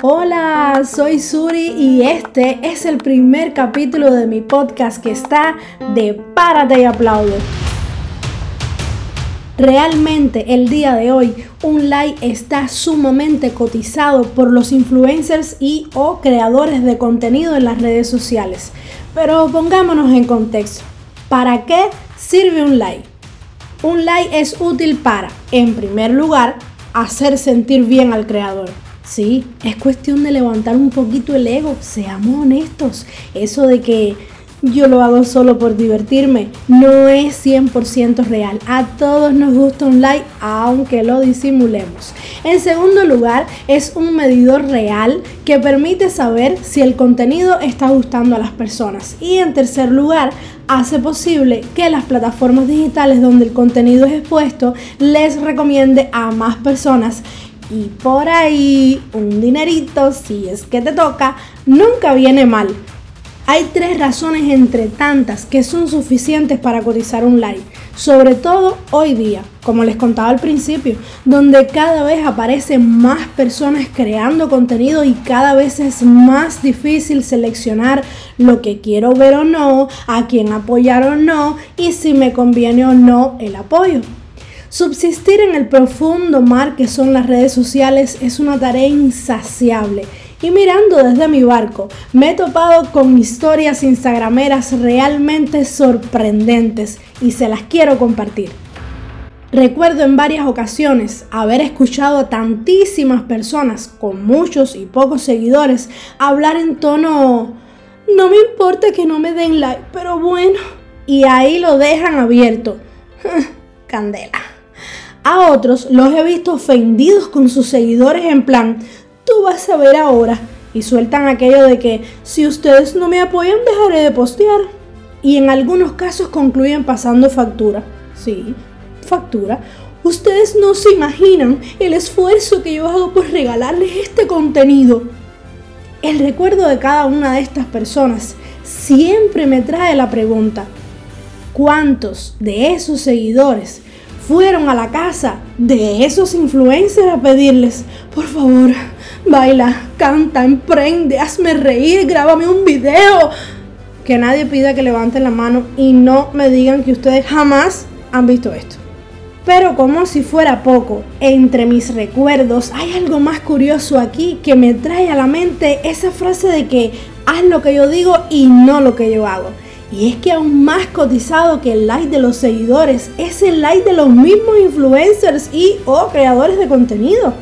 Hola, soy Suri y este es el primer capítulo de mi podcast que está de Párate y aplaude. Realmente el día de hoy un like está sumamente cotizado por los influencers y o creadores de contenido en las redes sociales. Pero pongámonos en contexto. ¿Para qué sirve un like? Un like es útil para, en primer lugar, hacer sentir bien al creador. Sí, es cuestión de levantar un poquito el ego, seamos honestos. Eso de que yo lo hago solo por divertirme no es 100% real. A todos nos gusta un like, aunque lo disimulemos. En segundo lugar, es un medidor real que permite saber si el contenido está gustando a las personas. Y en tercer lugar, hace posible que las plataformas digitales donde el contenido es expuesto les recomiende a más personas y por ahí un dinerito, si es que te toca, nunca viene mal. Hay tres razones entre tantas que son suficientes para cotizar un like, sobre todo hoy día, como les contaba al principio, donde cada vez aparecen más personas creando contenido y cada vez es más difícil seleccionar lo que quiero ver o no, a quién apoyar o no y si me conviene o no el apoyo. Subsistir en el profundo mar que son las redes sociales es una tarea insaciable. Y mirando desde mi barco, me he topado con historias instagrameras realmente sorprendentes y se las quiero compartir. Recuerdo en varias ocasiones haber escuchado a tantísimas personas con muchos y pocos seguidores hablar en tono, no me importa que no me den like, pero bueno, y ahí lo dejan abierto. Candela. A otros los he visto ofendidos con sus seguidores en plan, tú vas a ver ahora. Y sueltan aquello de que si ustedes no me apoyan dejaré de postear. Y en algunos casos concluyen pasando factura. Sí, factura. Ustedes no se imaginan el esfuerzo que yo hago por regalarles este contenido. El recuerdo de cada una de estas personas siempre me trae la pregunta, ¿cuántos de esos seguidores fueron a la casa de esos influencers a pedirles, por favor, baila, canta, emprende, hazme reír, grábame un video. Que nadie pida que levanten la mano y no me digan que ustedes jamás han visto esto. Pero como si fuera poco, entre mis recuerdos hay algo más curioso aquí que me trae a la mente esa frase de que haz lo que yo digo y no lo que yo hago. Y es que aún más cotizado que el like de los seguidores es el like de los mismos influencers y o creadores de contenido.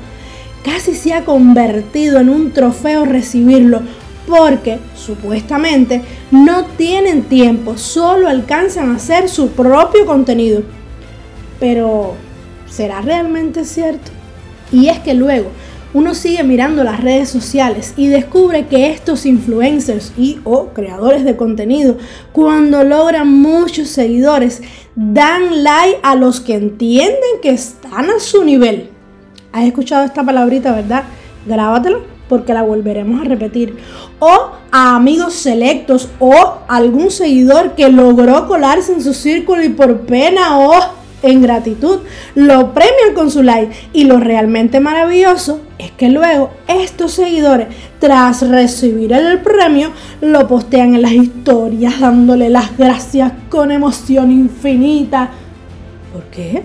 Casi se ha convertido en un trofeo recibirlo porque supuestamente no tienen tiempo, solo alcanzan a hacer su propio contenido. Pero, ¿será realmente cierto? Y es que luego uno sigue mirando las redes sociales y descubre que estos influencers y o creadores de contenido, cuando logran muchos seguidores, dan like a los que entienden que están a su nivel. ¿Has escuchado esta palabrita, verdad? Grábatelo porque la volveremos a repetir. O a amigos selectos o algún seguidor que logró colarse en su círculo y por pena o en gratitud, lo premian con su like. Y lo realmente maravilloso es que luego estos seguidores, tras recibir el premio, lo postean en las historias dándole las gracias con emoción infinita. ¿Por qué?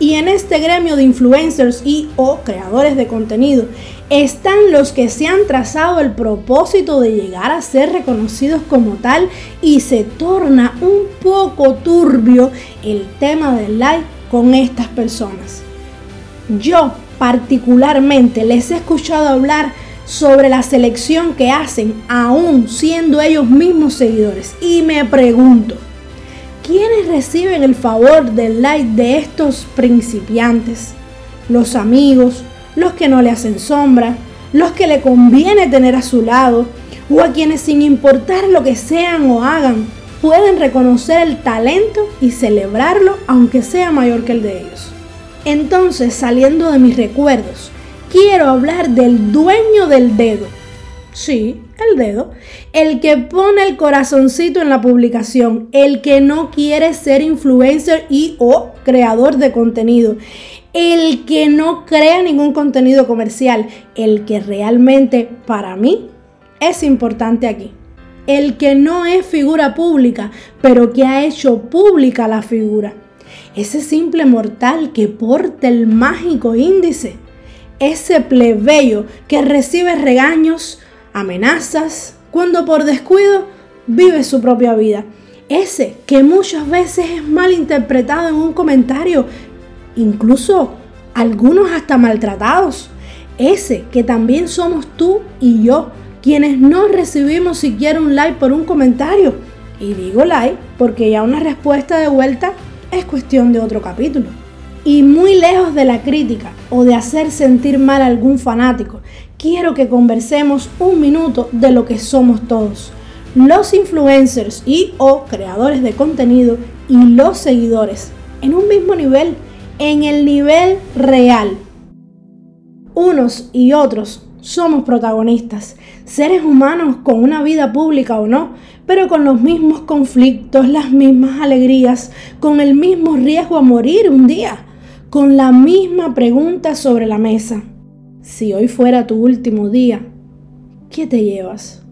Y en este gremio de influencers y o creadores de contenido están los que se han trazado el propósito de llegar a ser reconocidos como tal y se torna un poco turbio el tema del like con estas personas. Yo particularmente les he escuchado hablar sobre la selección que hacen aún siendo ellos mismos seguidores y me pregunto, ¿quiénes reciben el favor del like de estos principiantes? Los amigos, los que no le hacen sombra, los que le conviene tener a su lado, o a quienes sin importar lo que sean o hagan, pueden reconocer el talento y celebrarlo aunque sea mayor que el de ellos. Entonces, saliendo de mis recuerdos, quiero hablar del dueño del dedo. Sí, el dedo. El que pone el corazoncito en la publicación. El que no quiere ser influencer y o creador de contenido el que no crea ningún contenido comercial, el que realmente para mí es importante aquí. El que no es figura pública, pero que ha hecho pública la figura. Ese simple mortal que porta el mágico índice. Ese plebeyo que recibe regaños, amenazas, cuando por descuido vive su propia vida. Ese que muchas veces es mal interpretado en un comentario, incluso algunos hasta maltratados. Ese que también somos tú y yo, quienes no recibimos siquiera un like por un comentario. Y digo like porque ya una respuesta de vuelta es cuestión de otro capítulo. Y muy lejos de la crítica o de hacer sentir mal a algún fanático, quiero que conversemos un minuto de lo que somos todos. Los influencers y o creadores de contenido y los seguidores en un mismo nivel, en el nivel real. Unos y otros somos protagonistas, seres humanos con una vida pública o no, pero con los mismos conflictos, las mismas alegrías, con el mismo riesgo a morir un día, con la misma pregunta sobre la mesa. Si hoy fuera tu último día, ¿qué te llevas?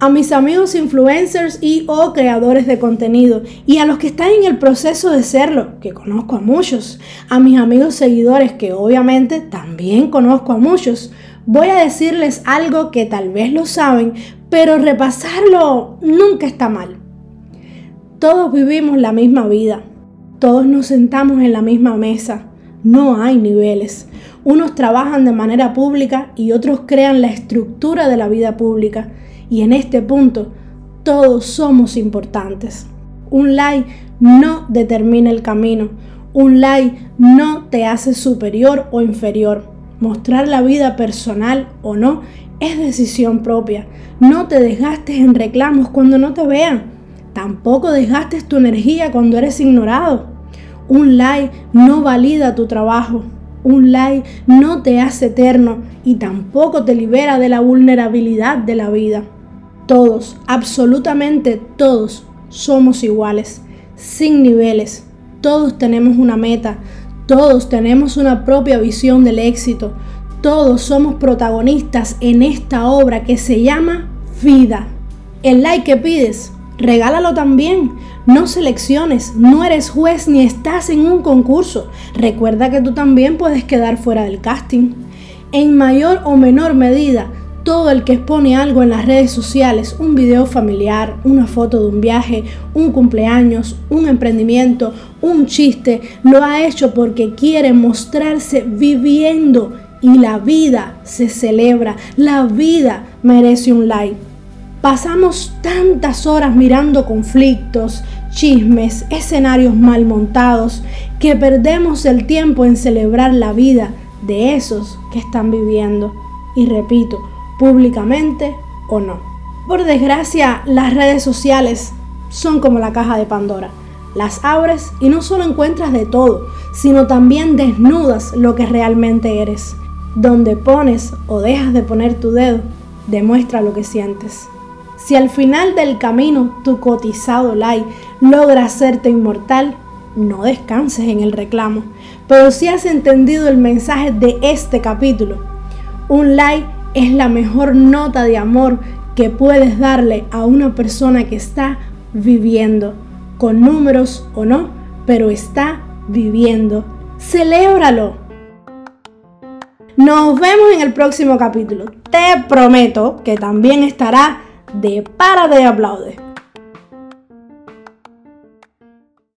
A mis amigos influencers y o creadores de contenido y a los que están en el proceso de serlo, que conozco a muchos, a mis amigos seguidores que obviamente también conozco a muchos, voy a decirles algo que tal vez lo saben, pero repasarlo nunca está mal. Todos vivimos la misma vida, todos nos sentamos en la misma mesa, no hay niveles. Unos trabajan de manera pública y otros crean la estructura de la vida pública. Y en este punto, todos somos importantes. Un like no determina el camino. Un like no te hace superior o inferior. Mostrar la vida personal o no es decisión propia. No te desgastes en reclamos cuando no te vean. Tampoco desgastes tu energía cuando eres ignorado. Un like no valida tu trabajo. Un like no te hace eterno y tampoco te libera de la vulnerabilidad de la vida. Todos, absolutamente todos, somos iguales, sin niveles. Todos tenemos una meta, todos tenemos una propia visión del éxito. Todos somos protagonistas en esta obra que se llama vida. El like que pides, regálalo también. No selecciones, no eres juez ni estás en un concurso. Recuerda que tú también puedes quedar fuera del casting. En mayor o menor medida, todo el que expone algo en las redes sociales, un video familiar, una foto de un viaje, un cumpleaños, un emprendimiento, un chiste, lo ha hecho porque quiere mostrarse viviendo y la vida se celebra, la vida merece un like. Pasamos tantas horas mirando conflictos, chismes, escenarios mal montados, que perdemos el tiempo en celebrar la vida de esos que están viviendo. Y repito, públicamente o no. Por desgracia, las redes sociales son como la caja de Pandora. Las abres y no solo encuentras de todo, sino también desnudas lo que realmente eres. Donde pones o dejas de poner tu dedo, demuestra lo que sientes. Si al final del camino tu cotizado like logra hacerte inmortal, no descanses en el reclamo. Pero si has entendido el mensaje de este capítulo, un like es la mejor nota de amor que puedes darle a una persona que está viviendo, con números o no, pero está viviendo. Celébralo. Nos vemos en el próximo capítulo. Te prometo que también estará de para de aplaude.